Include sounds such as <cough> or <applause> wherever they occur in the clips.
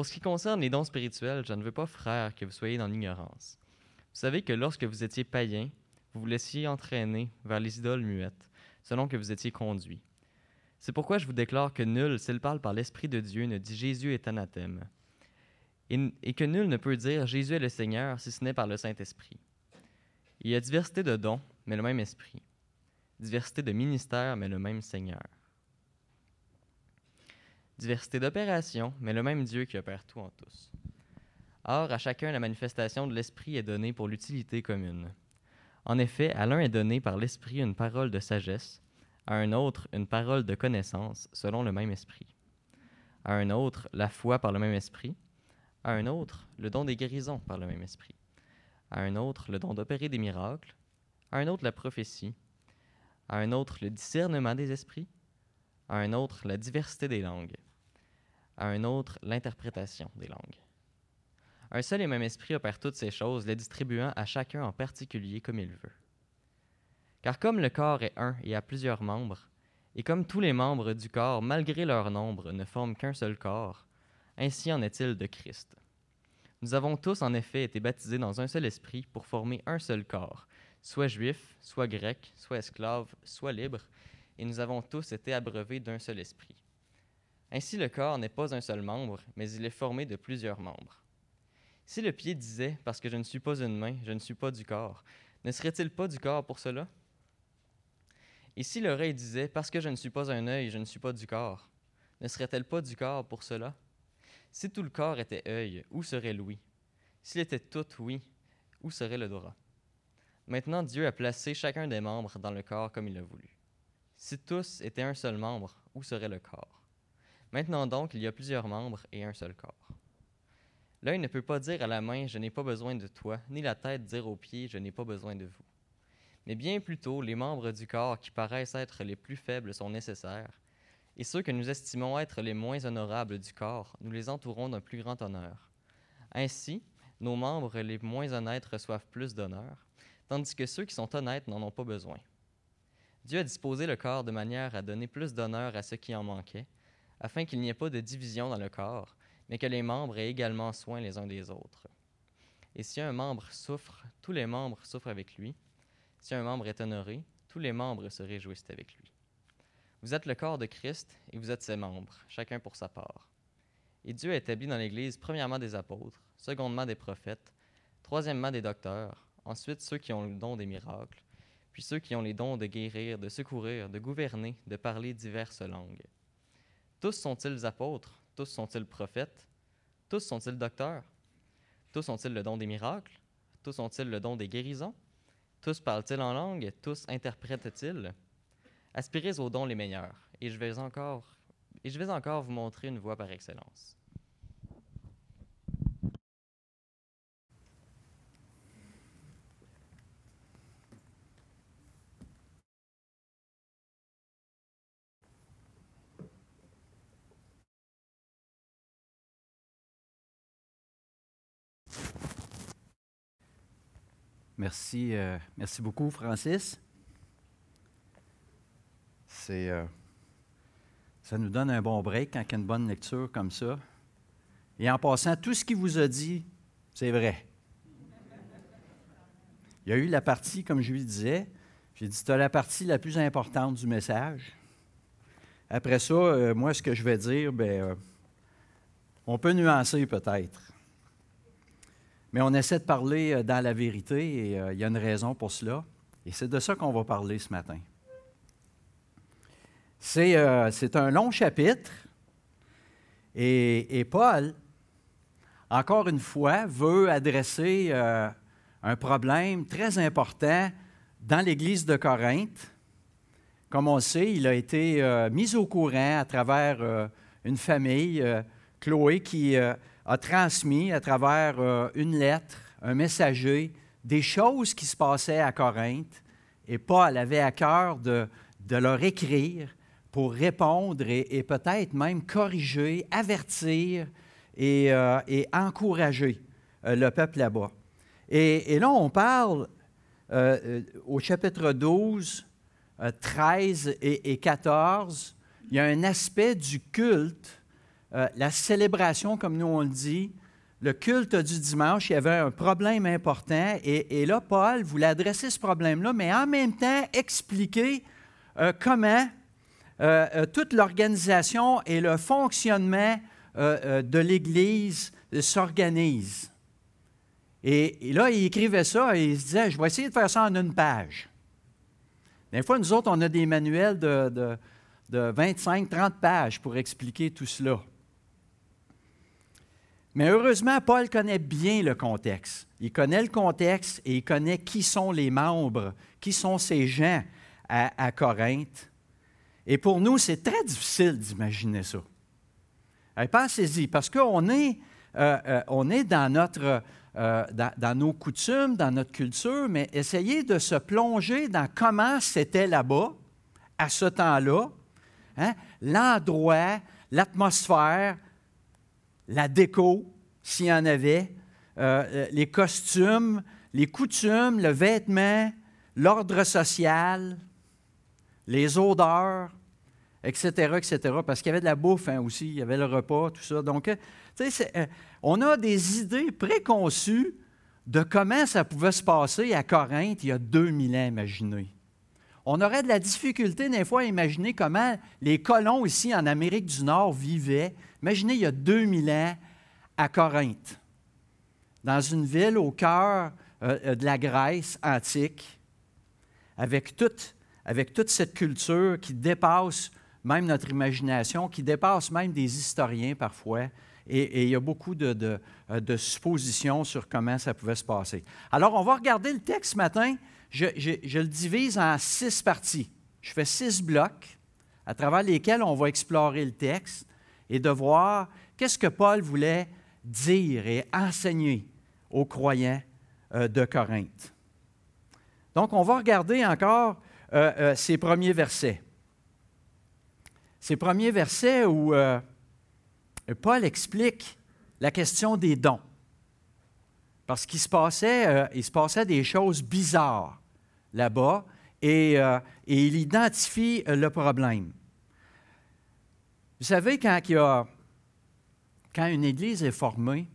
Pour ce qui concerne les dons spirituels, je ne veux pas, frères, que vous soyez dans l'ignorance. Vous savez que lorsque vous étiez païens, vous vous laissiez entraîner vers les idoles muettes, selon que vous étiez conduits. C'est pourquoi je vous déclare que nul, s'il parle par l'Esprit de Dieu, ne dit Jésus est anathème, et, et que nul ne peut dire Jésus est le Seigneur si ce n'est par le Saint-Esprit. Il y a diversité de dons, mais le même Esprit. Diversité de ministères, mais le même Seigneur. Diversité d'opérations, mais le même Dieu qui opère tout en tous. Or, à chacun, la manifestation de l'Esprit est donnée pour l'utilité commune. En effet, à l'un est donné par l'Esprit une parole de sagesse, à un autre une parole de connaissance selon le même Esprit, à un autre la foi par le même Esprit, à un autre le don des guérisons par le même Esprit, à un autre le don d'opérer des miracles, à un autre la prophétie, à un autre le discernement des esprits, à un autre la diversité des langues, à un autre l'interprétation des langues. Un seul et même esprit opère toutes ces choses, les distribuant à chacun en particulier comme il veut. Car comme le corps est un et a plusieurs membres, et comme tous les membres du corps, malgré leur nombre, ne forment qu'un seul corps, ainsi en est-il de Christ. Nous avons tous en effet été baptisés dans un seul esprit pour former un seul corps, soit juif, soit grec, soit esclave, soit libre, et nous avons tous été abreuvés d'un seul esprit. Ainsi le corps n'est pas un seul membre, mais il est formé de plusieurs membres. Si le pied disait, parce que je ne suis pas une main, je ne suis pas du corps, ne serait-il pas du corps pour cela? Et si l'oreille disait, parce que je ne suis pas un œil, je ne suis pas du corps, ne serait-elle pas du corps pour cela? Si tout le corps était œil, où serait l'ouïe? S'il était tout oui, où serait le droit Maintenant Dieu a placé chacun des membres dans le corps comme il a voulu. Si tous étaient un seul membre, où serait le corps? Maintenant donc, il y a plusieurs membres et un seul corps. L'œil ne peut pas dire à la main, je n'ai pas besoin de toi, ni la tête dire aux pieds, je n'ai pas besoin de vous. Mais bien plutôt, les membres du corps qui paraissent être les plus faibles sont nécessaires, et ceux que nous estimons être les moins honorables du corps, nous les entourons d'un plus grand honneur. Ainsi, nos membres les moins honnêtes reçoivent plus d'honneur, tandis que ceux qui sont honnêtes n'en ont pas besoin. Dieu a disposé le corps de manière à donner plus d'honneur à ceux qui en manquaient, afin qu'il n'y ait pas de division dans le corps, mais que les membres aient également soin les uns des autres. Et si un membre souffre, tous les membres souffrent avec lui. Si un membre est honoré, tous les membres se réjouissent avec lui. Vous êtes le corps de Christ et vous êtes ses membres, chacun pour sa part. Et Dieu a établi dans l'Église premièrement des apôtres, secondement des prophètes, troisièmement des docteurs, ensuite ceux qui ont le don des miracles, puis ceux qui ont les dons de guérir, de secourir, de gouverner, de parler diverses langues. Tous sont-ils apôtres? Tous sont-ils prophètes? Tous sont-ils docteurs? Tous ont-ils le don des miracles? Tous ont-ils le don des guérisons? Tous parlent-ils en langue? Tous interprètent-ils? Aspirez aux dons les meilleurs, et je vais encore, et je vais encore vous montrer une voie par excellence. Merci, euh, merci beaucoup, Francis. C'est, euh, ça nous donne un bon break quand il y a une bonne lecture comme ça. Et en passant, tout ce qu'il vous a dit, c'est vrai. Il y a eu la partie, comme je lui disais, j'ai dit, tu as la partie la plus importante du message. Après ça, euh, moi, ce que je vais dire, ben, on peut nuancer peut-être. Mais on essaie de parler euh, dans la vérité et euh, il y a une raison pour cela. Et c'est de ça qu'on va parler ce matin. C'est euh, un long chapitre et, Paul, encore une fois, veut adresser un problème très important dans l'Église de Corinthe. Comme on sait, il a été mis au courant à travers une famille, Chloé, qui a transmis à travers euh, une lettre, un messager, des choses qui se passaient à Corinthe. Et Paul avait à cœur de, leur écrire pour répondre et, peut-être même corriger, avertir et, euh, encourager euh, le peuple là-bas. Et, là, on parle au chapitre 12, 13 et, et 14, il y a un aspect du culte euh, la célébration, comme nous on le dit, le culte du dimanche, il y avait un problème important. Et, là, Paul voulait adresser ce problème-là, mais en même temps expliquer euh, comment euh, toute l'organisation et le fonctionnement de l'Église s'organisent. Et, là, il écrivait ça et il se disait, je vais essayer de faire ça en une page. Des fois, nous autres, on a des manuels de, de 25-30 pages pour expliquer tout cela. Mais heureusement, Paul connaît bien le contexte. Il connaît le contexte et il connaît qui sont les membres, qui sont ces gens à, Corinthe. Et pour nous, c'est très difficile d'imaginer ça. Pensez-y, parce qu'on est, euh, euh, on est dans, notre, euh, dans, nos coutumes, dans notre culture, mais essayez de se plonger dans comment c'était là-bas, à ce temps-là, hein? l'endroit, l'atmosphère, la déco, s'il y en avait, euh, euh, les costumes, les coutumes, le vêtement, l'ordre social, les odeurs, etc., etc., parce qu'il y avait de la bouffe hein, aussi, il y avait le repas, tout ça. Donc, euh, on a des idées préconçues de comment ça pouvait se passer à Corinthe il y a 2000 ans, imaginez. On aurait de la difficulté des fois à imaginer comment les colons ici en Amérique du Nord vivaient. Imaginez il y a 2000 ans à Corinthe, dans une ville au cœur euh, euh, de la Grèce antique, avec toute, cette culture qui dépasse même notre imagination, qui dépasse même des historiens parfois. Et, il y a beaucoup de, euh, de, suppositions sur comment ça pouvait se passer. Alors, on va regarder le texte ce matin. Je, le divise en six parties. Je fais six blocs à travers lesquels on va explorer le texte et de voir qu'est-ce que Paul voulait dire et enseigner aux croyants euh, de Corinthe. Donc, on va regarder encore euh, euh, ces premiers versets. Ces premiers versets où Paul explique la question des dons. Parce qu'il se passait, des choses bizarres là-bas et, il identifie le problème. Vous savez, quand il y a quand une Église est formée,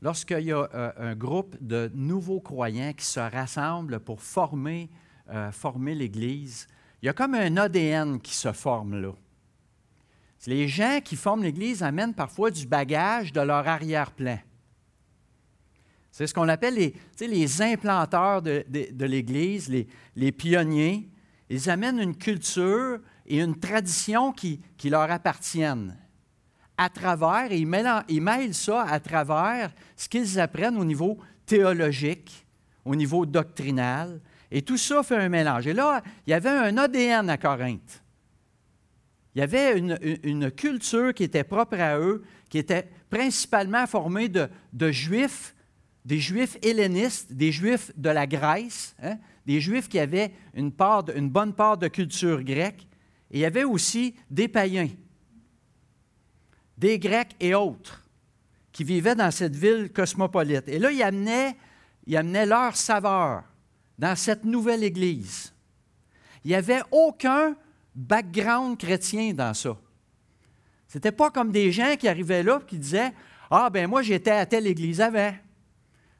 lorsqu'il y a euh, un groupe de nouveaux croyants qui se rassemblent pour former, euh, former l'Église, il y a comme un ADN qui se forme là. Les gens qui forment l'Église amènent parfois du bagage de leur arrière-plan. C'est ce qu'on appelle les, les implanteurs de, l'Église, les, les, pionniers. Ils amènent une culture et une tradition qui, leur appartiennent à travers, et ils mêlent, ça à travers ce qu'ils apprennent au niveau théologique, au niveau doctrinal, et tout ça fait un mélange. Et là, il y avait un ADN à Corinthe. Il y avait une, culture qui était propre à eux, qui était principalement formée de, juifs, des juifs hellénistes, des juifs de la Grèce, hein, des juifs qui avaient une, bonne part de culture grecque, il y avait aussi des païens des Grecs et autres qui vivaient dans cette ville cosmopolite. Et là, ils amenaient, leur saveur dans cette nouvelle Église. Il n'y avait aucun background chrétien dans ça. Ce n'était pas comme des gens qui arrivaient là et qui disaient Ah, ben moi, j'étais à telle église avant,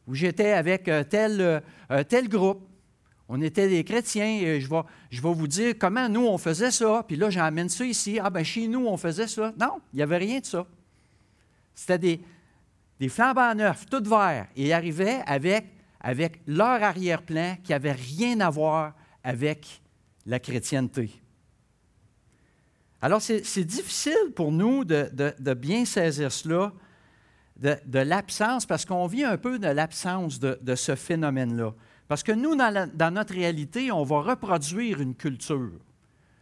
ou j'étais avec euh, tel, euh, tel groupe. On était des chrétiens. Et je, vais, vous dire comment nous, on faisait ça. Puis là, j'emmène ça ici. Ah, ben chez nous, on faisait ça. Non, il n'y avait rien de ça. C'était des, des flambants neufs, tout verts. Et ils arrivaient avec, leur arrière-plan qui n'avait rien à voir avec la chrétienté. Alors, c'est difficile pour nous de, de, bien saisir cela, de, de l'absence, parce qu'on vit un peu de l'absence de, ce phénomène-là. Parce que nous, dans, notre réalité, on va reproduire une culture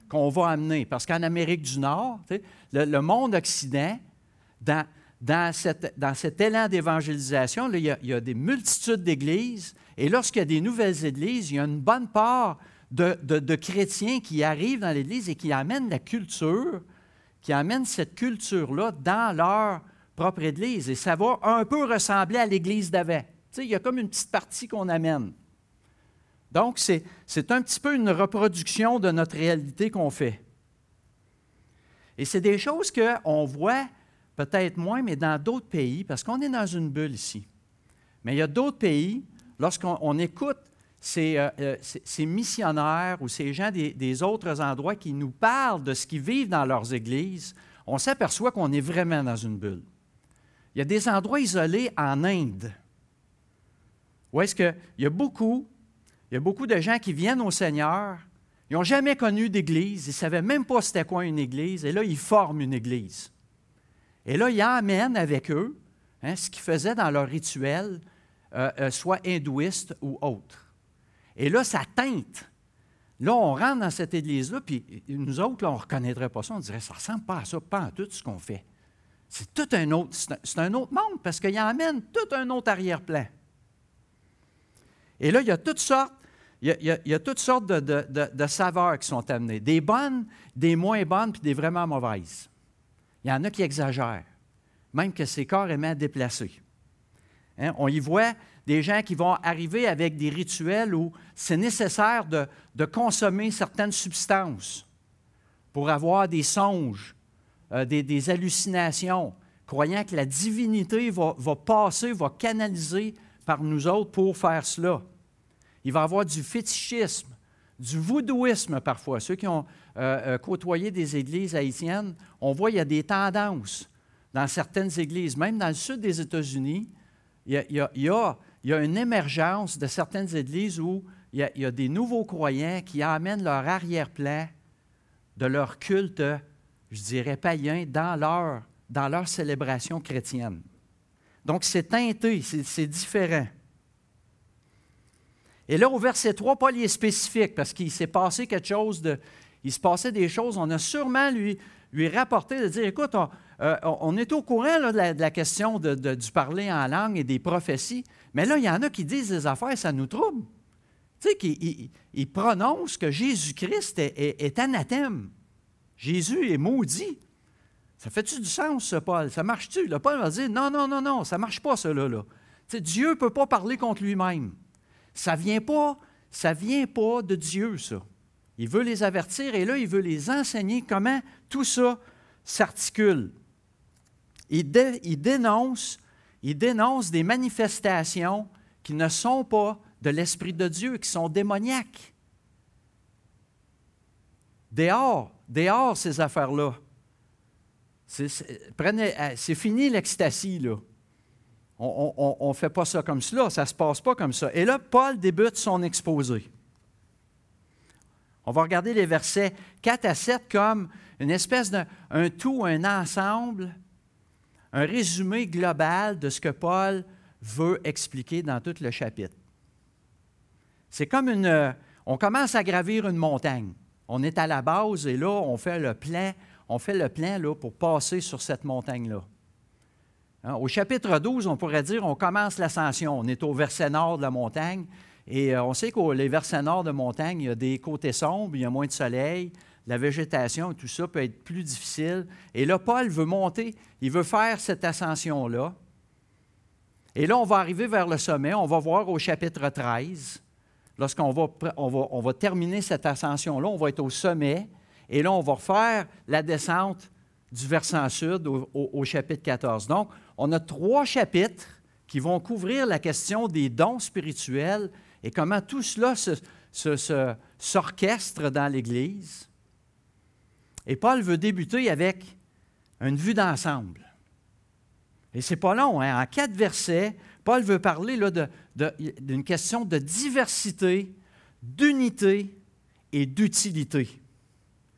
qu'on va amener. Parce qu'en Amérique du Nord, le, monde occident, dans, cet élan d'évangélisation, il, il, y a des multitudes d'églises. Et lorsqu'il y a des nouvelles églises, il y a une bonne part de, de chrétiens qui arrivent dans l'église et qui amènent la culture, qui amènent cette culture-là dans leur propre église. Et ça va un peu ressembler à l'église d'avant. Il y a comme une petite partie qu'on amène. Donc, c'est un petit peu une reproduction de notre réalité qu'on fait. Et c'est des choses qu'on voit peut-être moins, mais dans d'autres pays, parce qu'on est dans une bulle ici. Mais il y a d'autres pays, lorsqu'on écoute euh, euh, ces, missionnaires ou ces gens des, des, autres endroits qui nous parlent de ce qu'ils vivent dans leurs églises, on s'aperçoit qu'on est vraiment dans une bulle. Il y a des endroits isolés en Inde où est-ce qu'il y a beaucoup, il y a beaucoup de gens qui viennent au Seigneur, ils n'ont jamais connu d'église, ils ne savaient même pas c'était quoi une église, et là, ils forment une église. Et là, ils amènent avec eux hein, ce qu'ils faisaient dans leur rituel, euh, euh, soit hindouiste ou autre. Et là, ça teinte. Là, on rentre dans cette église-là, puis nous autres, on ne reconnaîtrait pas ça. On dirait, ça ne ressemble pas à ça, pas à tout ce qu'on fait. C'est tout un autre, c'est un, autre monde, parce qu'il amène tout un autre arrière-plan. Et là, il y a toutes sortes, il y a, toutes sortes de, saveurs qui sont amenées. Des bonnes, des moins bonnes, puis des vraiment mauvaises. Il y en a qui exagèrent, même que c'est carrément déplacé. Hein? On y voit des gens qui vont arriver avec des rituels où c'est nécessaire de, consommer certaines substances pour avoir des songes, euh, des, hallucinations, croyant que la divinité va, passer, va canaliser par nous autres pour faire cela. Il va y avoir du fétichisme, du voodooisme parfois. Ceux qui ont euh, euh, côtoyé des églises haïtiennes, on voit qu'il y a des tendances dans certaines églises, même dans le sud des États-Unis, il y a une émergence de certaines églises où il y a, des nouveaux croyants qui amènent leur arrière-plan de leur culte, je dirais, païen dans leur, dans leur célébration chrétienne. Donc, c'est teinté, c'est différent. Et là, au verset 3, Paul est spécifique parce qu'il s'est passé quelque chose. Il se passait des choses. On a sûrement lui, lui rapporté de dire écoute, on, euh, est au courant de, la, question du parler en langue et des prophéties, mais là, il y en a qui disent des affaires, ça nous trouble. Tu sais, qu'ils prononcent que Jésus-Christ est, anathème. Jésus est maudit. Ça fait-tu du sens, Paul? Ça marche-tu? Le Paul va dire non, non, non, non, ça ne marche pas, cela. Là. Tu sais, Dieu ne peut pas parler contre lui-même. Ça vient, pas, ça vient pas de Dieu, ça. Il veut les avertir et là, il veut les enseigner comment tout ça s'articule. Il, il, dénonce il dénonce des manifestations qui ne sont pas de l'Esprit de Dieu, qui sont démoniaques. Dehors, dehors ces affaires-là. C'est euh, fini l'ecstasy, là. On ne fait pas ça comme cela, ça ne se passe pas comme ça. Et là, Paul débute son exposé. On va regarder les versets 4 à 7 comme une espèce d'un tout, un ensemble un résumé global de ce que Paul veut expliquer dans tout le chapitre. C'est comme une... On commence à gravir une montagne. On est à la base et là, on fait le plein, on fait le plein là, pour passer sur cette montagne-là. Hein, au chapitre 12, on pourrait dire on commence l'ascension. On est au verset nord de la montagne et euh, on sait que les versets nord de montagne, il y a des côtés sombres, il y a moins de soleil, la végétation, tout ça peut être plus difficile. Et là, Paul veut monter, il veut faire cette ascension-là. Et là, on va arriver vers le sommet, on va voir au chapitre 13, lorsqu'on va, va, terminer cette ascension-là, on va être au sommet, et là, on va refaire la descente du versant sud au, chapitre 14. Donc, on a trois chapitres qui vont couvrir la question des dons spirituels et comment tout cela s'orchestre dans l'Église. Et Paul veut débuter avec une vue d'ensemble. Et c'est pas long, hein? en quatre versets, Paul veut parler d'une question de diversité, d'unité et d'utilité.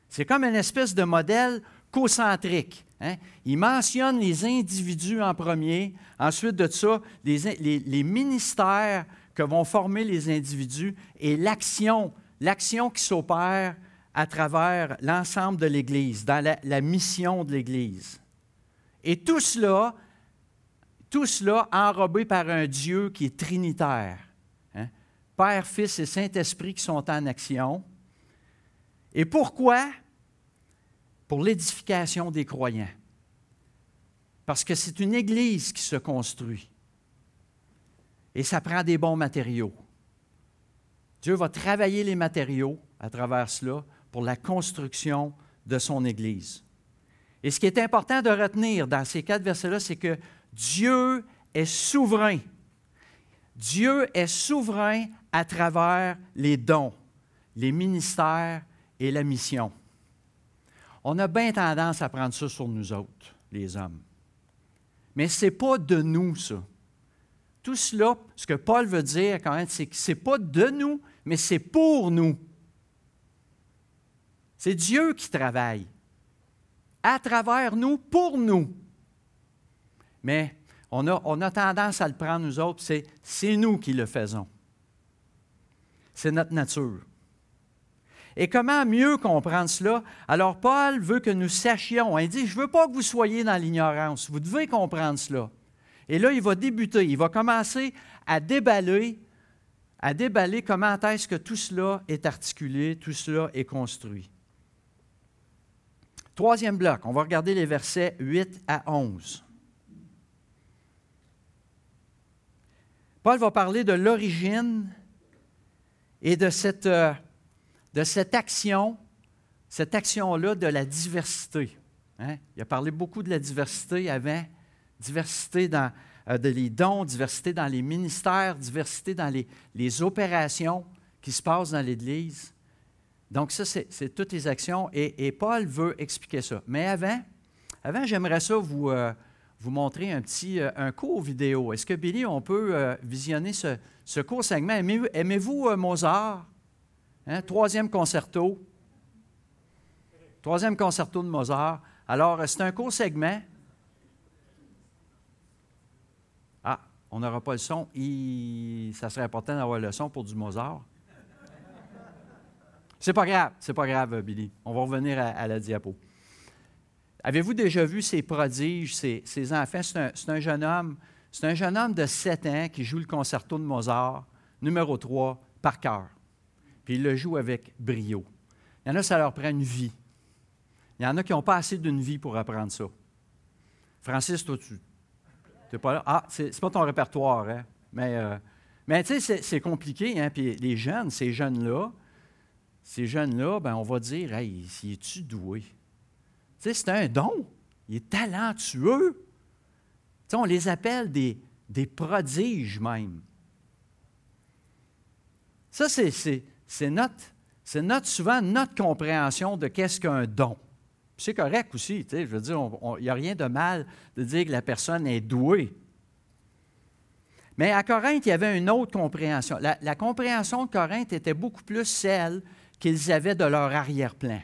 C'est comme une espèce de modèle concentrique. Hein? Il mentionne les individus en premier, ensuite de ça, les ministères que vont former les individus et l'action, l'action qui s'opère à travers l'ensemble de l'Église, dans la, mission de l'Église. Et tout cela, tout cela enrobé par un Dieu qui est trinitaire. Hein? Père, Fils et Saint-Esprit qui sont en action. Et pourquoi? Pour l'édification des croyants. Parce que c'est une Église qui se construit. Et ça prend des bons matériaux. Dieu va travailler les matériaux à travers cela pour la construction de son Église. Et ce qui est important de retenir dans ces quatre versets-là, c'est que Dieu est souverain. Dieu est souverain à travers les dons, les ministères et la mission. On a bien tendance à prendre ça sur nous autres, les hommes. Mais ce n'est pas de nous, ça. Tout cela, ce que Paul veut dire quand même, c'est que ce n'est pas de nous, mais c'est pour nous. C'est Dieu qui travaille à travers nous, pour nous. Mais on a, on a tendance à le prendre, nous autres, c'est, c'est nous qui le faisons. C'est notre nature. Et comment mieux comprendre cela? Alors, Paul veut que nous sachions. Il dit, je ne veux pas que vous soyez dans l'ignorance. Vous devez comprendre cela. Et là, il va débuter. Il va commencer à déballer, à déballer comment est-ce que tout cela est articulé, tout cela est construit. Troisième bloc, on va regarder les versets 8 à 11. Paul va parler de l'origine et de cette, euh, de cette action, cette action-là de la diversité. Hein? Il a parlé beaucoup de la diversité avant, diversité dans euh, les dons, diversité dans les ministères, diversité dans les, opérations qui se passent dans l'Église. Donc, ça, c'est toutes les actions et, Paul veut expliquer ça. Mais avant, avant j'aimerais ça vous, euh, montrer un petit euh, un court vidéo. Est-ce que, Billy, on peut visionner ce, ce, court segment? Aimez-vous Mozart? Hein? Troisième concerto. Troisième concerto de Mozart. Alors, c'est un court segment. Ah, on n'aura pas le son. Ça serait important d'avoir le son pour du Mozart. C'est pas grave, c'est pas grave, Billy. On va revenir à, la diapo. Avez-vous déjà vu ces prodiges, ces, enfants? C'est un, jeune homme, c'est un jeune homme de 7 ans qui joue le concerto de Mozart, numéro 3, par cœur. Puis il le joue avec brio. Il y en a, ça leur prend une vie. Il y en a qui n'ont pas assez d'une vie pour apprendre ça. Francis, toi, tu n'es pas là? Ah, c'est pas ton répertoire, hein? Mais, euh, mais tu sais, c'est compliqué, hein? Puis les jeunes, ces jeunes-là, ces jeunes-là, ben, on va dire Hey, es-tu doué? Tu sais, c'est un don. Il est talentueux. Tu sais, on les appelle des, des prodiges même. Ça, c'est notre, notre, souvent notre compréhension de qu'est-ce qu'un don. C'est correct aussi, je veux dire, il n'y a rien de mal de dire que la personne est douée. Mais à Corinthe, il y avait une autre compréhension. La, compréhension de Corinthe était beaucoup plus celle qu'ils avaient de leur arrière-plan.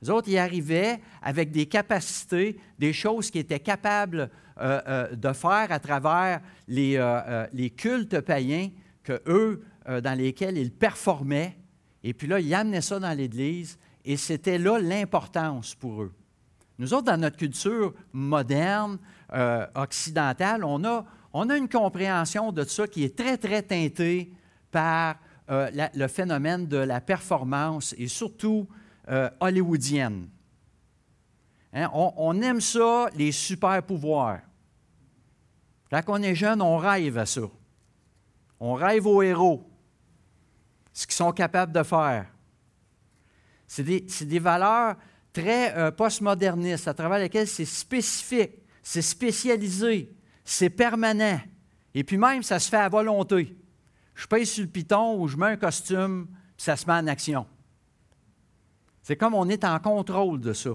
Les autres y arrivaient avec des capacités, des choses qu'ils étaient capables euh, euh, de faire à travers les, euh, cultes païens que eux, dans lesquels ils performaient. Et puis là, ils amenaient ça dans l'Église et c'était là l'importance pour eux. Nous autres, dans notre culture moderne, occidentale, on a, on a une compréhension de ça qui est très, très teintée par euh, le phénomène de la performance et surtout euh, hollywoodienne. Hein, on, aime ça, les super pouvoirs. Quand on est jeune, on rêve à ça. On rêve aux héros, ce qu'ils sont capables de faire. C'est des, valeurs très euh, postmodernistes à travers lesquelles c'est spécifique, c'est spécialisé, c'est permanent. Et puis même, ça se fait à volonté je pèse sur le piton ou je mets un costume, puis ça se met en action. C'est comme on est en contrôle de ça.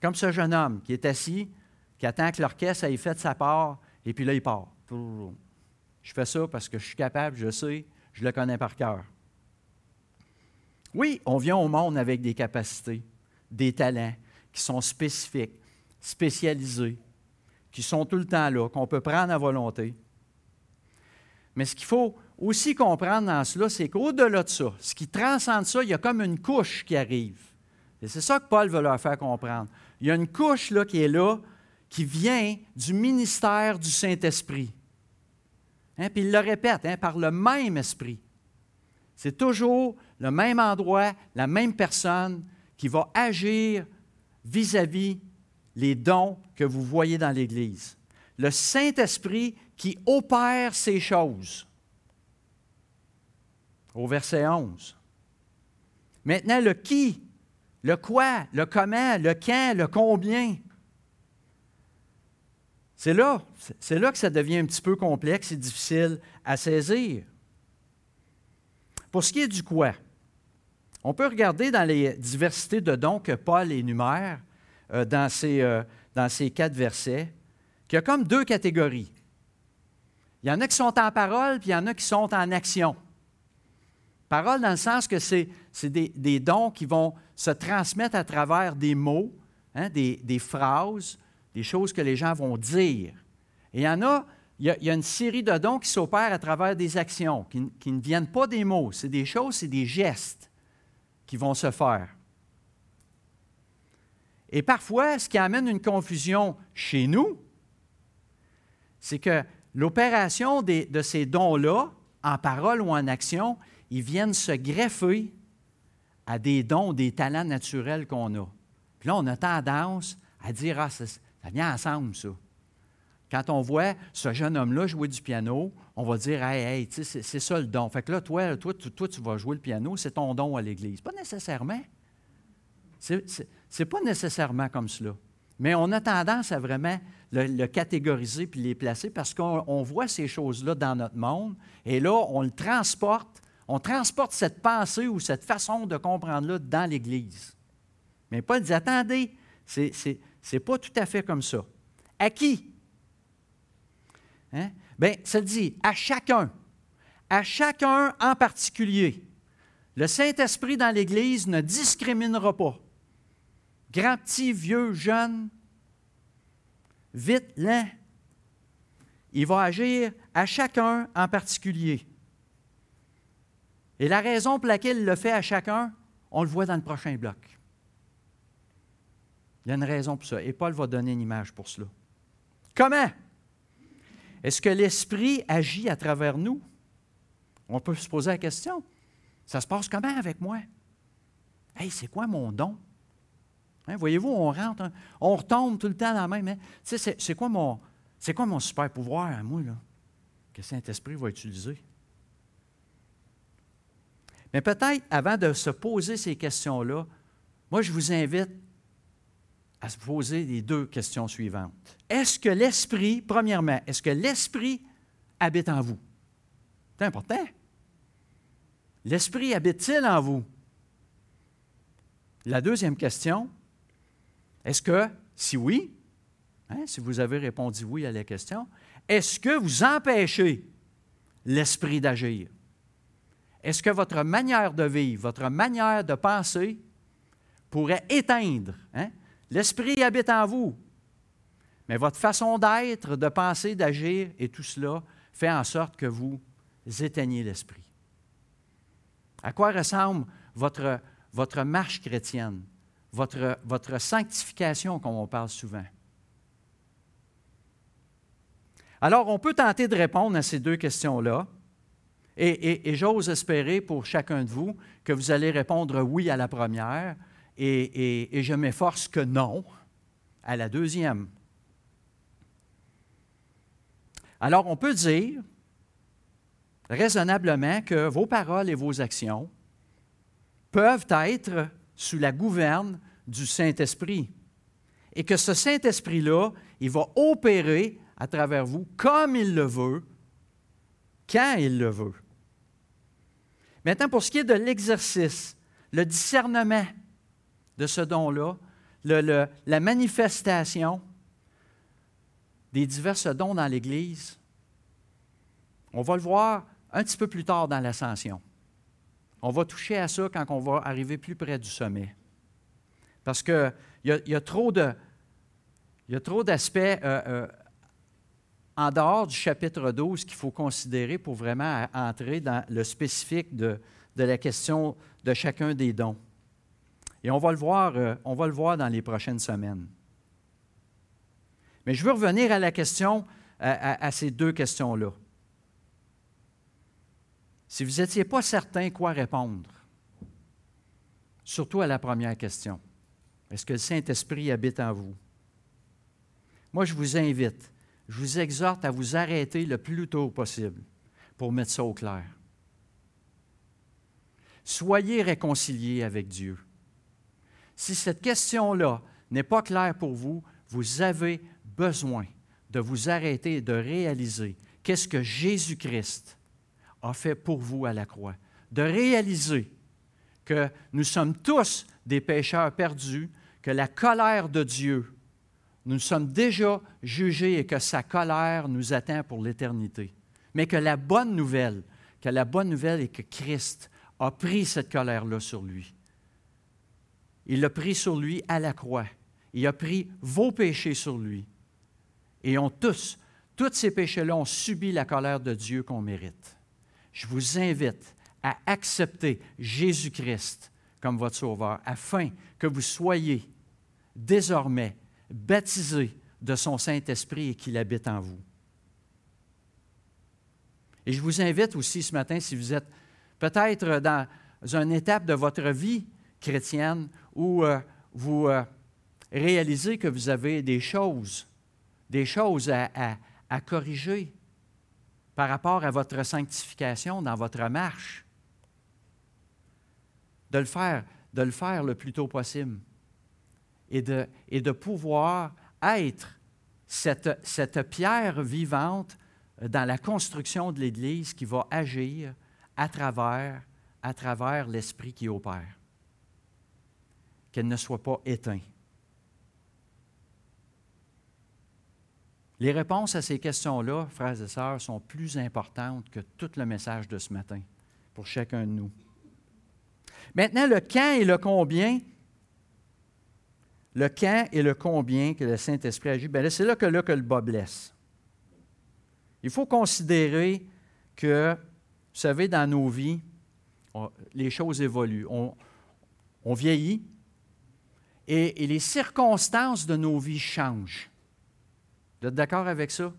Comme ce jeune homme qui est assis, qui attend que l'orchestre ait fait sa part, et puis là, il part. Je fais ça parce que je suis capable, je sais, je le connais par cœur. Oui, on vient au monde avec des capacités, des talents qui sont spécifiques, spécialisés, qui sont tout le temps là, qu'on peut prendre à volonté. Mais ce qu'il faut aussi comprendre dans cela, c'est qu'au-delà de ça, ce qui transcende ça, il y a comme une couche qui arrive. Et c'est ça que Paul veut leur faire comprendre. Il y a une couche qui est là, qui vient du ministère du Saint-Esprit. Hein, puis il le répète, hein, par le même esprit. C'est toujours le même endroit, la même personne qui va agir vis-à-vis -vis les dons que vous voyez dans l'Église. Le Saint-Esprit qui opère ces choses. Au verset 11. Maintenant, le qui Le quoi, le comment, le quand, le combien. C'est là, que ça devient un petit peu complexe et difficile à saisir. Pour ce qui est du quoi, on peut regarder dans les diversités de dons que Paul énumère euh, dans, ces, euh, dans ces quatre versets, qu'il y a comme deux catégories. Il y en a qui sont en parole, puis il y en a qui sont en action. Parole dans le sens que c'est des, dons qui vont se transmettre à travers des mots, hein, des, phrases, des choses que les gens vont dire. Et il y en a, il y a, une série de dons qui s'opèrent à travers des actions, qui, ne viennent pas des mots, c'est des choses, c'est des gestes qui vont se faire. Et parfois, ce qui amène une confusion chez nous, c'est que l'opération de ces dons-là, en parole ou en action, ils viennent se greffer à des dons, des talents naturels qu'on a. Puis là, on a tendance à dire, ah, ça, vient ensemble, ça. Quand on voit ce jeune homme-là jouer du piano, on va dire, hey, hey, c'est ça le don. Fait que là, toi, toi, tu vas jouer le piano, c'est ton don à l'Église. Pas nécessairement. C'est pas nécessairement comme cela. Mais on a tendance à vraiment le, catégoriser puis les placer parce qu'on voit ces choses-là dans notre monde et là, on le transporte on transporte cette pensée ou cette façon de comprendre-là dans l'Église. Mais Paul dit, attendez, ce n'est pas tout à fait comme ça. À qui? Hein? Bien, ça dit à chacun, à chacun en particulier. Le Saint-Esprit dans l'Église ne discriminera pas. Grand, petit, vieux, jeune, vite, lent. Il va agir à chacun en particulier. Et la raison pour laquelle il le fait à chacun, on le voit dans le prochain bloc. Il y a une raison pour ça. Et Paul va donner une image pour cela. Comment? Est-ce que l'Esprit agit à travers nous? On peut se poser la question. Ça se passe comment avec moi? Hey, c'est quoi mon don? Hein, voyez-vous, on rentre, on retombe tout le temps dans la même. Hein? C'est quoi, mon, quoi mon super pouvoir à moi, là, que Saint-Esprit va utiliser? Mais peut-être, avant de se poser ces questions-là, moi, je vous invite à se poser les deux questions suivantes. Est-ce que l'Esprit, premièrement, est-ce que l'Esprit habite en vous? C'est important. L'Esprit habite-t-il en vous? La deuxième question, est-ce que, si oui, hein, si vous avez répondu oui à la question, est-ce que vous empêchez l'Esprit d'agir? Est-ce que votre manière de vivre, votre manière de penser pourrait éteindre? Hein? L'Esprit habite en vous, mais votre façon d'être, de penser, d'agir et tout cela fait en sorte que vous éteignez l'Esprit. À quoi ressemble votre, marche chrétienne, votre, votre sanctification, comme on parle souvent? Alors, on peut tenter de répondre à ces deux questions-là. Et, j'ose espérer pour chacun de vous que vous allez répondre oui à la première et, je m'efforce que non à la deuxième. Alors, on peut dire raisonnablement que vos paroles et vos actions peuvent être sous la gouverne du Saint-Esprit et que ce Saint-Esprit-là, il va opérer à travers vous comme il le veut, quand il le veut. Maintenant, pour ce qui est de l'exercice, le discernement de ce don-là, la manifestation des diverses dons dans l'Église, on va le voir un petit peu plus tard dans l'ascension. On va toucher à ça quand on va arriver plus près du sommet. Parce qu'il y, y, a trop d'aspects euh, euh, en dehors du chapitre 12 qu'il faut considérer pour vraiment entrer dans le spécifique de, la question de chacun des dons. Et on va le voir, euh, on va le voir dans les prochaines semaines. Mais je veux revenir à la question, à, ces deux questions-là. Si vous n'étiez pas certain quoi répondre, surtout à la première question, est-ce que le Saint-Esprit habite en vous? Moi, je vous invite je vous exhorte à vous arrêter le plus tôt possible pour mettre ça au clair. Soyez réconciliés avec Dieu. Si cette question-là n'est pas claire pour vous, vous avez besoin de vous arrêter et de réaliser qu'est-ce que Jésus-Christ a fait pour vous à la croix. De réaliser que nous sommes tous des pécheurs perdus, que la colère de Dieu, nous sommes déjà jugés et que sa colère nous atteint pour l'éternité. Mais que la bonne nouvelle, que la bonne nouvelle est que Christ a pris cette colère-là sur lui. Il l'a pris sur lui à la croix. Il a pris vos péchés sur lui. Et ont tous, tous ces péchés-là ont subi la colère de Dieu qu'on mérite. Je vous invite à accepter Jésus-Christ comme votre Sauveur, afin que vous soyez désormais baptisés de son Saint-Esprit et qu'il habite en vous. Et je vous invite aussi ce matin, si vous êtes peut-être dans une étape de votre vie chrétienne où euh, vous euh, réalisez que vous avez des choses, des choses à, corriger par rapport à votre sanctification dans votre marche, de le faire, de le faire le plus tôt possible et de, pouvoir être cette, pierre vivante dans la construction de l'Église qui va agir à travers l'Esprit qui opère. Qu'elle ne soit pas éteinte. Les réponses à ces questions-là, frères et sœurs, sont plus importantes que tout le message de ce matin pour chacun de nous. Maintenant, le quand et le combien. Le quand et le combien que le Saint-Esprit agit, bien c'est là que, là que le bas blesse. Il faut considérer que, vous savez, dans nos vies, les choses évoluent. On, vieillit et, les circonstances de nos vies changent. Vous êtes d'accord avec ça?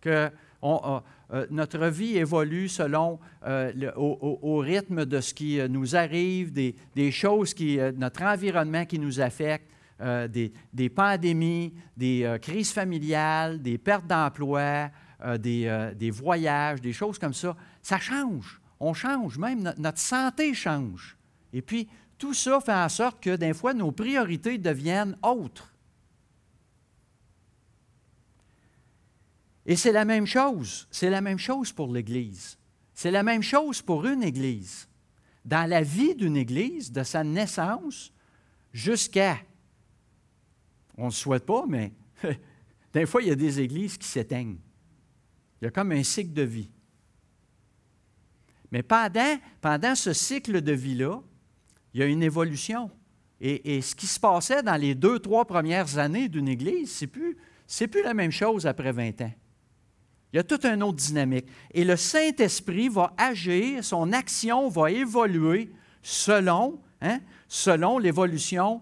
Que euh, euh, notre vie évolue selon euh, au, rythme de ce qui nous arrive, des, choses qui, notre environnement qui nous affecte, des, pandémies, des crises familiales, des pertes d'emploi, des, voyages, des choses comme ça. Ça change. On change, même notre santé change. Et puis, tout ça fait en sorte que, des fois, nos priorités deviennent autres. Et c'est la même chose. C'est la même chose pour l'Église. C'est la même chose pour une Église. Dans la vie d'une Église, de sa naissance jusqu'à, on ne le souhaite pas, mais <laughs> des fois, il y a des églises qui s'éteignent. Il y a comme un cycle de vie. Mais pendant, pendant ce cycle de vie-là, il y a une évolution. Et, ce qui se passait dans les deux, trois premières années d'une Église, ce n'est plus, la même chose après 20 ans. Il y a toute une autre dynamique. Et le Saint-Esprit va agir, son action va évoluer selon, hein, l'évolution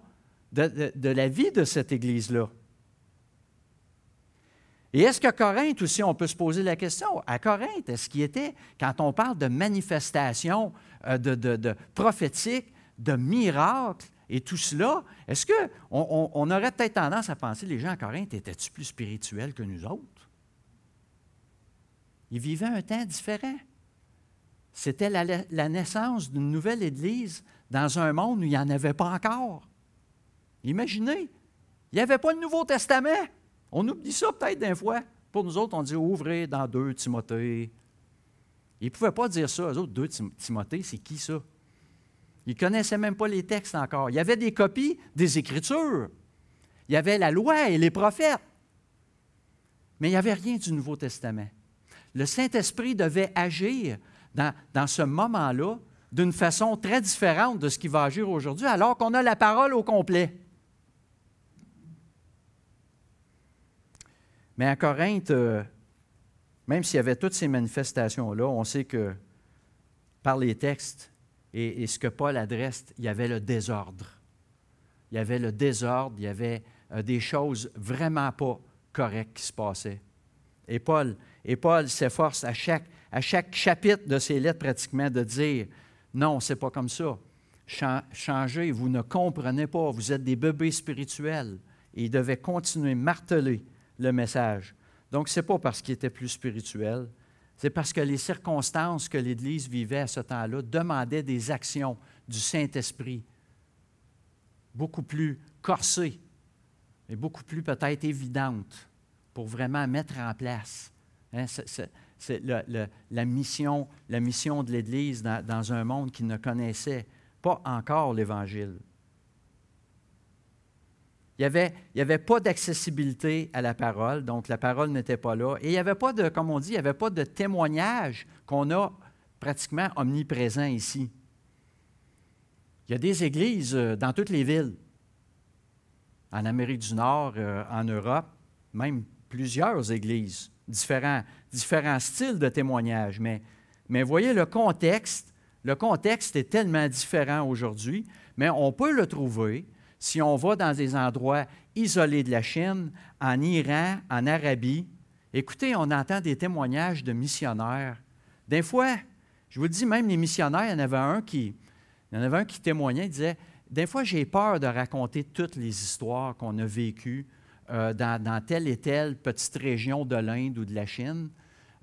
de, la vie de cette Église-là. Et est-ce qu'à Corinthe aussi, on peut se poser la question, à Corinthe, est-ce qu'il était, quand on parle de manifestations euh, de, prophétiques, de miracles et tout cela, est-ce qu'on on, aurait peut-être tendance à penser que les gens à Corinthe étaient-ils plus spirituels que nous autres? Ils vivaient un temps différent. C'était la, naissance d'une nouvelle Église dans un monde où il n'y en avait pas encore. Imaginez, il n'y avait pas le Nouveau Testament. On oublie ça peut-être d'un fois. Pour nous autres, on dit ouvrez dans deux Timothée. Ils ne pouvaient pas dire ça. Eux autres, deux Timothée, c'est qui ça? Ils ne connaissaient même pas les textes encore. Il y avait des copies des Écritures. Il y avait la loi et les prophètes. Mais il n'y avait rien du Nouveau Testament le Saint-Esprit devait agir dans, ce moment-là d'une façon très différente de ce qu'il va agir aujourd'hui, alors qu'on a la parole au complet. Mais à Corinthe, euh, même s'il y avait toutes ces manifestations-là, on sait que par les textes et, ce que Paul adresse, il y avait le désordre. Il y avait le désordre, il y avait euh, des choses vraiment pas correctes qui se passaient. Et Paul et Paul s'efforce à chaque, à chaque chapitre de ses lettres pratiquement de dire, non, c'est pas comme ça. Changez, vous ne comprenez pas, vous êtes des bébés spirituels. Et il devait continuer marteler le message. Donc, ce n'est pas parce qu'il était plus spirituel, c'est parce que les circonstances que l'Église vivait à ce temps-là demandaient des actions du Saint-Esprit beaucoup plus corsée et beaucoup plus peut-être évidente pour vraiment mettre en place hein, la, mission, de l'Église dans un monde qui ne connaissait pas encore l'Évangile. Il n'y avait, pas d'accessibilité à la parole, donc la parole n'était pas là. Et il n'y avait pas de, comme on dit, il n'y avait pas de témoignage qu'on a pratiquement omniprésent ici. Il y a des églises euh, dans toutes les villes, en Amérique du Nord, euh, en Europe, même plusieurs églises, différents, différents styles de témoignage. Mais voyez, le contexte, le contexte est tellement différent aujourd'hui, mais on peut le trouver si on va dans des endroits isolés de la Chine, en Iran, en Arabie, écoutez, on entend des témoignages de missionnaires. Des fois, je vous dis, même les missionnaires, il y en avait un qui, il y en avait un qui témoignait, il disait, des fois, j'ai peur de raconter toutes les histoires qu'on a vécues euh, dans, telle et telle petite région de l'Inde ou de la Chine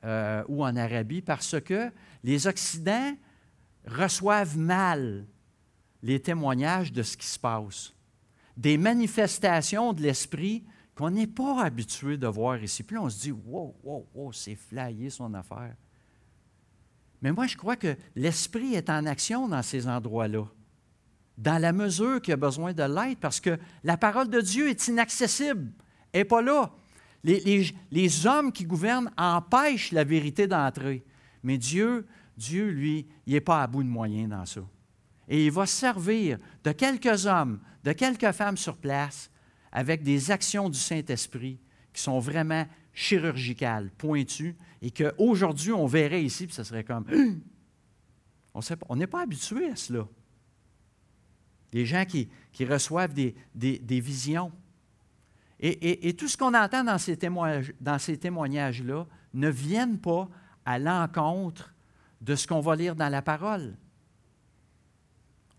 euh, ou en Arabie, parce que les Occidents reçoivent mal les témoignages de ce qui se passe des manifestations de l'esprit qu'on n'est pas habitué de voir ici. Puis on se dit, wow, wow, wow, c'est flyé son affaire. Mais moi, je crois que l'esprit est en action dans ces endroits-là, dans la mesure qu'il a besoin de l'être, parce que la parole de Dieu est inaccessible, n'est pas là. Les, les, hommes qui gouvernent empêchent la vérité d'entrer. Mais Dieu, Dieu, lui, il n'est pas à bout de moyens dans ça. Et il va servir de quelques hommes, de quelques femmes sur place, avec des actions du Saint-Esprit qui sont vraiment chirurgicales, pointues, et qu'aujourd'hui, on verrait ici, puis ce serait comme... <gasps> On n'est pas habitué à cela. Des gens qui, reçoivent des, visions. Et, tout ce qu'on entend dans ces, dans ces témoignages-là ne viennent pas à l'encontre de ce qu'on va lire dans la parole.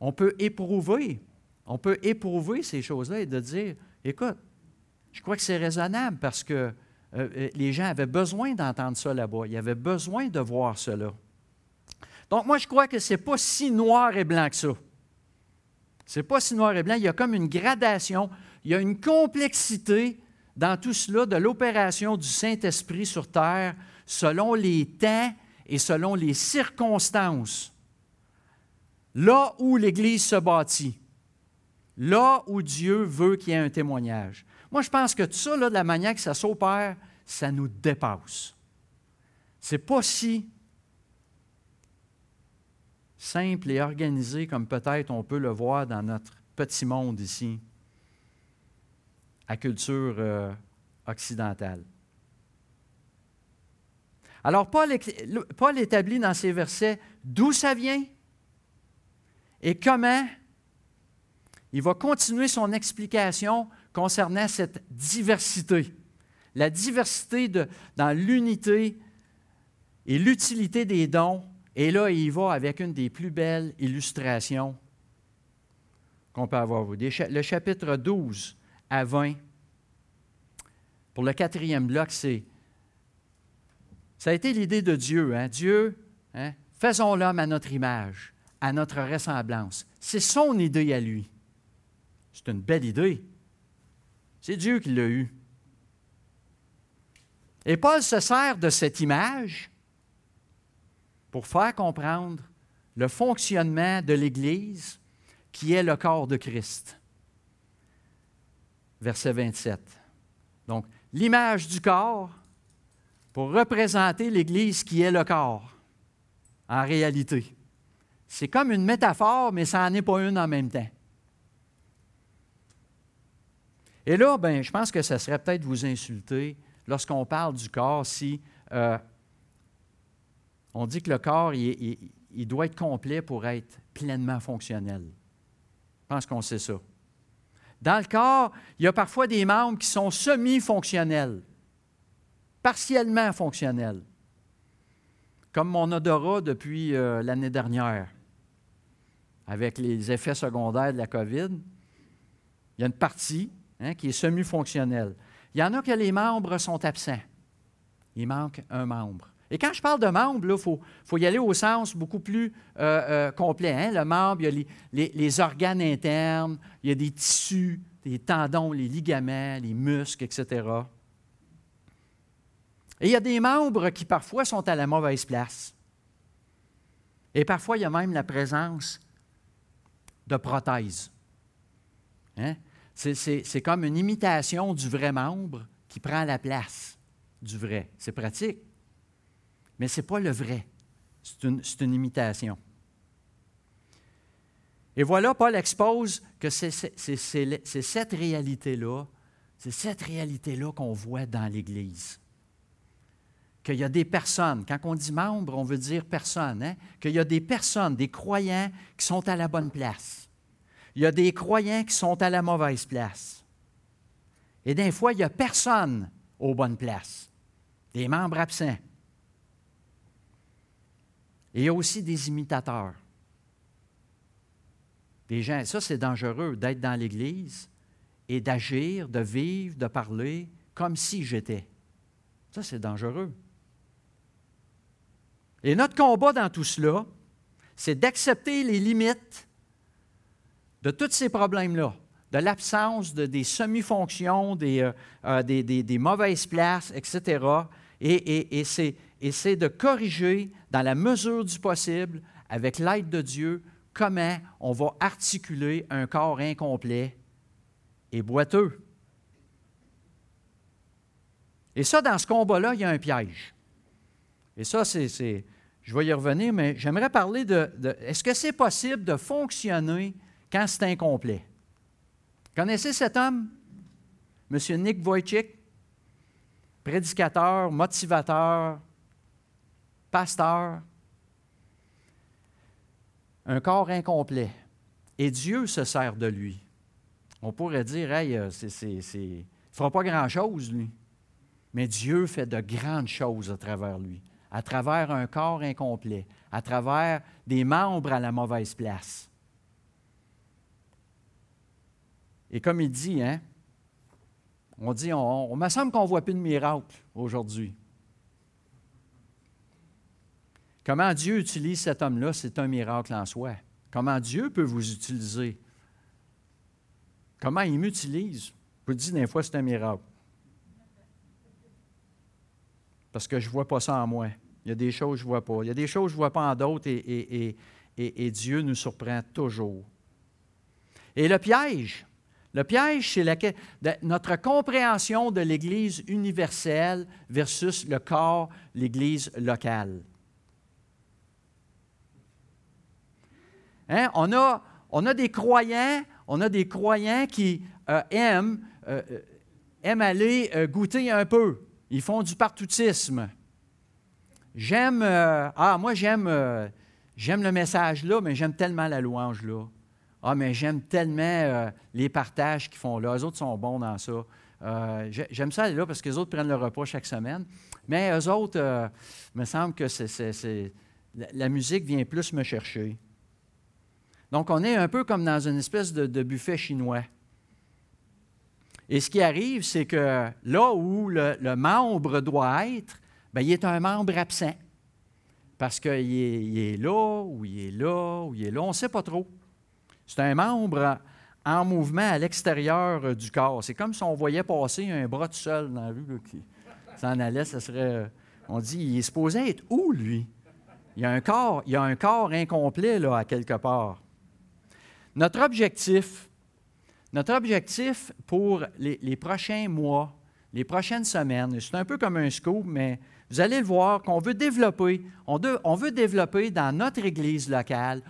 On peut éprouver, on peut éprouver ces choses-là et de dire, écoute, je crois que c'est raisonnable parce que euh, euh, les gens avaient besoin d'entendre ça là-bas. Ils avaient besoin de voir cela. Donc, moi, je crois que ce n'est pas si noir et blanc que ça. Ce n'est pas si noir et blanc. Il y a comme une gradation, il y a une complexité dans tout cela de l'opération du Saint-Esprit sur terre selon les temps et selon les circonstances là où l'Église se bâtit, là où Dieu veut qu'il y ait un témoignage. Moi, je pense que tout ça, de la manière que ça s'opère, ça nous dépasse. C'est pas si simple et organisé comme peut-être on peut le voir dans notre petit monde ici, à culture euh, occidentale. Alors, Paul, Paul établit dans ces versets d'où ça vient, et comment? Il va continuer son explication concernant cette diversité. La diversité dans l'unité et l'utilité des dons. Et là, il va avec une des plus belles illustrations qu'on peut avoir. Le chapitre 12 à 20, pour le quatrième bloc, c'est. Ça a été l'idée de Dieu. Hein? Dieu, hein? faisons l'homme à notre image à notre ressemblance. C'est son idée à lui. C'est une belle idée. C'est Dieu qui l'a eue. Et Paul se sert de cette image pour faire comprendre le fonctionnement de l'Église qui est le corps de Christ. Verset 27. Donc, l'image du corps pour représenter l'Église qui est le corps, en réalité. C'est comme une métaphore, mais ça n'en est pas une en même temps. Et là, ben, je pense que ça serait peut-être vous insulter lorsqu'on parle du corps si euh, on dit que le corps, il, doit être complet pour être pleinement fonctionnel. Je pense qu'on sait ça. Dans le corps, il y a parfois des membres qui sont semi-fonctionnels, partiellement fonctionnels, comme mon odorat depuis euh, l'année dernière avec les effets secondaires de la COVID. Il y a une partie hein, qui est semi-fonctionnelle. Il y en a que les membres sont absents. Il manque un membre. Et quand je parle de membre, il faut, y aller au sens beaucoup plus euh, euh, complet. Hein. Le membre, il y a les, organes internes, il y a des tissus, des tendons, les ligaments, les muscles, etc. Et il y a des membres qui parfois sont à la mauvaise place. Et parfois, il y a même la présence de prothèses. Hein? C'est comme une imitation du vrai membre qui prend la place du vrai. C'est pratique, mais ce n'est pas le vrai. C'est une, une, imitation. Et voilà, Paul expose que c'est cette réalité-là, c'est cette réalité-là qu'on voit dans l'Église qu'il y a des personnes, quand on dit membre, on veut dire personne, hein? qu'il y a des personnes, des croyants qui sont à la bonne place. Il y a des croyants qui sont à la mauvaise place. Et des fois, il n'y a personne aux bonnes places, des membres absents. Et il y a aussi des imitateurs. Des gens, ça c'est dangereux d'être dans l'Église et d'agir, de vivre, de parler comme si j'étais. Ça c'est dangereux. Et notre combat dans tout cela, c'est d'accepter les limites de tous ces problèmes-là, de l'absence de, des semi-fonctions, des, euh, euh, des, mauvaises places, etc. Et, et c'est de corriger, dans la mesure du possible, avec l'aide de Dieu, comment on va articuler un corps incomplet et boiteux. Et ça, dans ce combat-là, il y a un piège. Et ça, c'est, je vais y revenir, mais j'aimerais parler de, est-ce que c'est possible de fonctionner quand c'est incomplet? Connaissez cet homme? M. Nick Wojcik, prédicateur, motivateur, pasteur. Un corps incomplet. Et Dieu se sert de lui. On pourrait dire, hey, euh, il ne fera pas grand-chose, lui. Mais Dieu fait de grandes choses à travers lui à travers un corps incomplet, à travers des membres à la mauvaise place. Et comme il dit, hein, on dit, on, me semble qu'on ne voit plus de miracle aujourd'hui. Comment Dieu utilise cet homme-là, c'est un miracle en soi. Comment Dieu peut vous utiliser? Comment il m'utilise? Je vous dis, des fois, c'est un miracle parce que je ne vois pas ça en moi. Il y a des choses que je ne vois pas. Il y a des choses que je ne vois pas en d'autres et, Dieu nous surprend toujours. Et le piège, le piège, c'est notre compréhension de l'Église universelle versus le corps, l'Église locale. Hein? On, a, on, a, des croyants, on a des croyants qui euh, aiment, euh, euh, aiment aller goûter un peu. Ils font du partoutisme. J'aime, euh, ah, moi j'aime, euh, j'aime le message là, mais j'aime tellement la louange là. Ah, mais j'aime tellement euh, les partages qu'ils font là. Les autres sont bons dans ça. j'aime ça aller là parce que les autres prennent le repas chaque semaine. Mais eux autres, il me semble que la, musique vient plus me chercher. Donc, on est un peu comme dans une espèce de buffet chinois. Et ce qui arrive, c'est que là où le, membre doit être, bien, il est un membre absent. Parce qu'il est, est, là, ou il est là, ou il est là, on ne sait pas trop. C'est un membre en mouvement à l'extérieur du corps. C'est comme si on voyait passer un bras tout seul dans la rue qui s'en allait. Ça serait, on dit, il est supposé être où, lui? Il y a un corps, il y a un corps incomplet, là, à quelque part. Notre objectif, notre objectif pour les, prochains mois, les prochaines semaines, c'est un peu comme un scoop, mais vous allez le voir qu'on veut développer, on, veut développer dans notre Église locale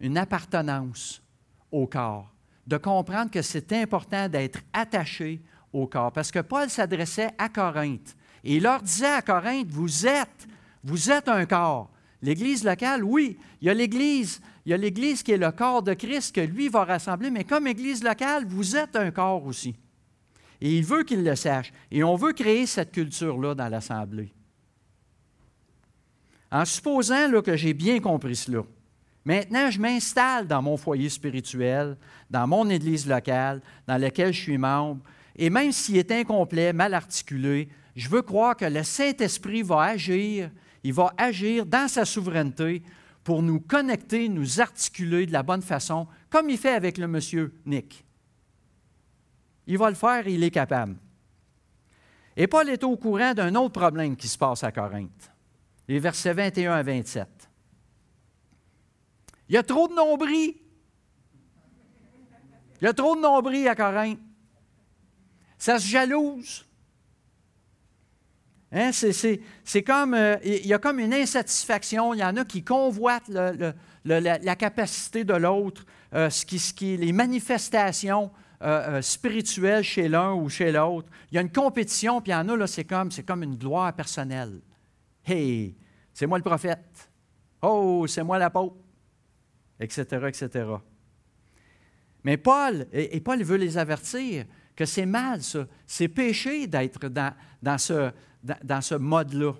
une appartenance au corps, de comprendre que c'est important d'être attaché au corps. Parce que Paul s'adressait à Corinthe et il leur disait à Corinthe, vous êtes, vous êtes un corps. L'Église locale, oui, il y a l'Église il y a l'Église qui est le corps de Christ que lui va rassembler, mais comme Église locale, vous êtes un corps aussi. Et il veut qu'il le sache. Et on veut créer cette culture-là dans l'Assemblée. En supposant que j'ai bien compris cela, maintenant je m'installe dans mon foyer spirituel, dans mon Église locale, dans laquelle je suis membre, et même s'il est incomplet, mal articulé, je veux croire que le Saint-Esprit va agir, il va agir dans sa souveraineté pour nous connecter, nous articuler de la bonne façon, comme il fait avec le monsieur Nick. Il va le faire, il est capable. Et Paul est au courant d'un autre problème qui se passe à Corinthe. Les versets 21 à 27. Il y a trop de nombris. Il y a trop de nombris à Corinthe. Ça se jalouse. Hein, c'est comme, euh, il y a comme une insatisfaction. Il y en a qui convoitent la, capacité de l'autre, euh, les manifestations euh, spirituelles chez l'un ou chez l'autre. Il y a une compétition, puis il y en a, c'est comme, une gloire personnelle. Hey, c'est moi le prophète. Oh, c'est moi l'apôtre, etc., etc. Mais Paul, et, Paul veut les avertir que c'est mal, ça. C'est péché d'être dans ce, dans, ce mode-là.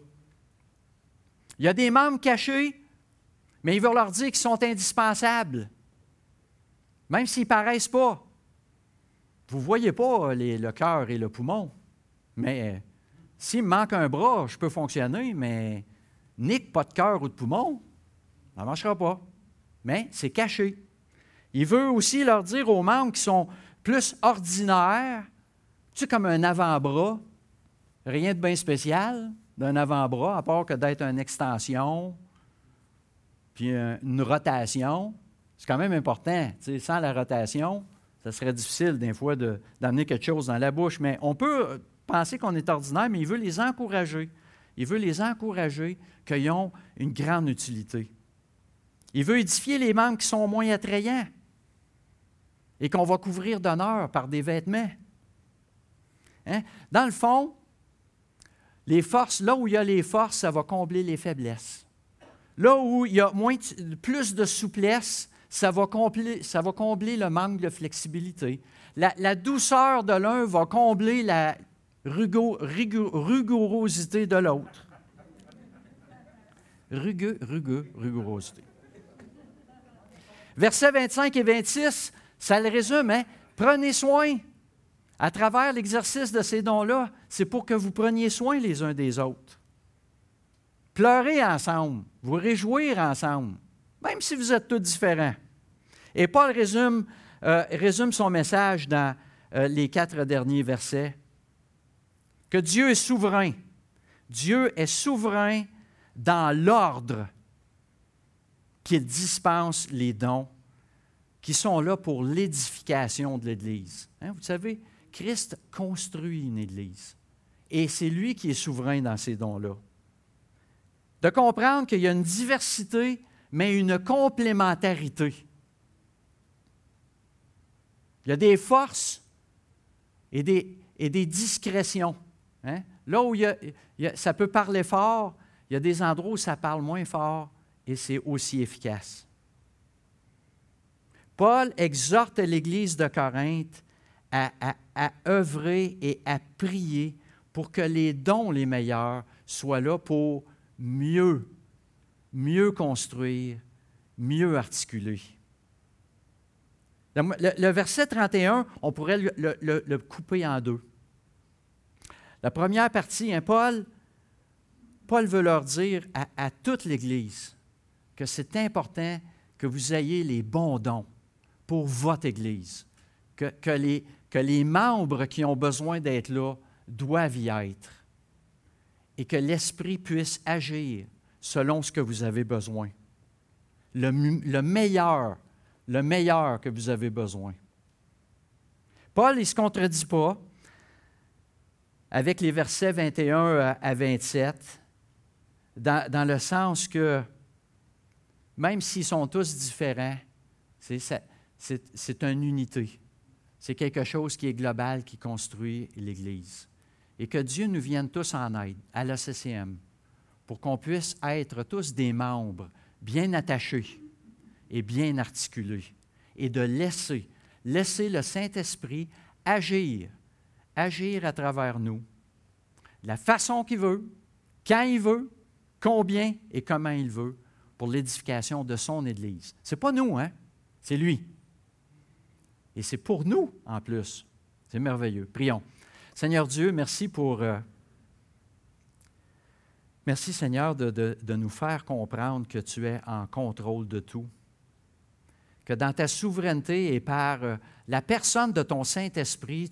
Il y a des membres cachés, mais il veut leur dire qu'ils sont indispensables, même s'ils ne paraissent pas. Vous ne voyez pas le cœur et le poumon, mais s'il me manque un bras, je peux fonctionner, mais nique pas de cœur ou de poumon, ça ne marchera pas. Mais c'est caché. Il veut aussi leur dire aux membres qui sont plus ordinaires, tu sais, comme un avant-bras, Rien de bien spécial d'un avant-bras, à part que d'être une extension, puis une rotation. C'est quand même important. sans la rotation, ça serait difficile des fois d'amener quelque chose dans la bouche. Mais on peut penser qu'on est ordinaire, mais il veut les encourager. Il veut les encourager qu'ils ont une grande utilité. Il veut édifier les membres qui sont moins attrayants et qu'on va couvrir d'honneur par des vêtements. Hein? Dans le fond, les forces, là où il y a les forces, ça va combler les faiblesses. Là où il y a moins, plus de souplesse, ça va, combler, ça va combler le manque de flexibilité. La, douceur de l'un va combler la rigorosité de l'autre. Rugueux, rugueux, rigorosité. Versets 25 et 26, ça le résume, hein? Prenez soin à travers l'exercice de ces dons-là, c'est pour que vous preniez soin les uns des autres. Pleurez ensemble, vous réjouir ensemble, même si vous êtes tous différents. Et Paul résume, euh, son message dans euh, les quatre derniers versets. Que Dieu est souverain. Dieu est souverain dans l'ordre qu'il dispense les dons qui sont là pour l'édification de l'Église. Hein, vous savez, Christ construit une Église. Et c'est lui qui est souverain dans ces dons-là. De comprendre qu'il y a une diversité, mais une complémentarité. Il y a des forces et des, discrétions. Hein? Là où ça peut parler fort, il y a des endroits où ça parle moins fort et c'est aussi efficace. Paul exhorte l'Église de Corinthe à, œuvrer et à prier pour que les dons les meilleurs soient là pour mieux, mieux construire, mieux articuler. Le, verset 31, on pourrait le, couper en deux. La première partie, hein, Paul, Paul veut leur dire à, à toute l'Église que c'est important que vous ayez les bons dons pour votre Église, que, que les, que les membres qui ont besoin d'être là doivent y être et que l'Esprit puisse agir selon ce que vous avez besoin. Le, le meilleur, le meilleur que vous avez besoin. Paul, il ne se contredit pas avec les versets 21 à 27, dans, dans le sens que même s'ils sont tous différents, c'est une unité c'est quelque chose qui est global, qui construit l'Église. Et que Dieu nous vienne tous en aide à la CCM pour qu'on puisse être tous des membres bien attachés et bien articulés et de laisser, laisser le Saint-Esprit agir, agir à travers nous, la façon qu'il veut, quand il veut, combien et comment il veut pour l'édification de son Église. Ce n'est pas nous, hein? C'est lui. Et c'est pour nous en plus. C'est merveilleux. Prions. Seigneur Dieu, merci pour, euh, Merci Seigneur de, de, nous faire comprendre que tu es en contrôle de tout, que dans ta souveraineté et par euh, la personne de ton Saint-Esprit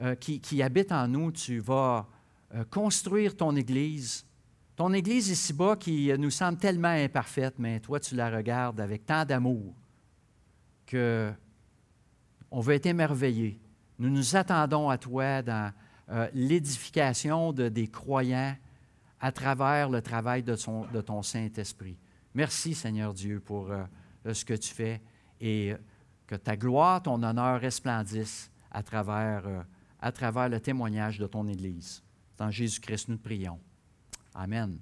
euh, qui, qui, habite en nous, tu vas construire ton Église. Ton Église ici-bas qui nous semble tellement imparfaite, mais toi tu la regardes avec tant d'amour que on veut être émerveillé. Nous nous attendons à toi dans l'édification de, des croyants à travers le travail de, ton Saint-Esprit. Merci Seigneur Dieu pour euh, ce que tu fais et que ta gloire, ton honneur resplendissent à travers, euh, à travers le témoignage de ton Église. Dans Jésus-Christ, nous te prions. Amen.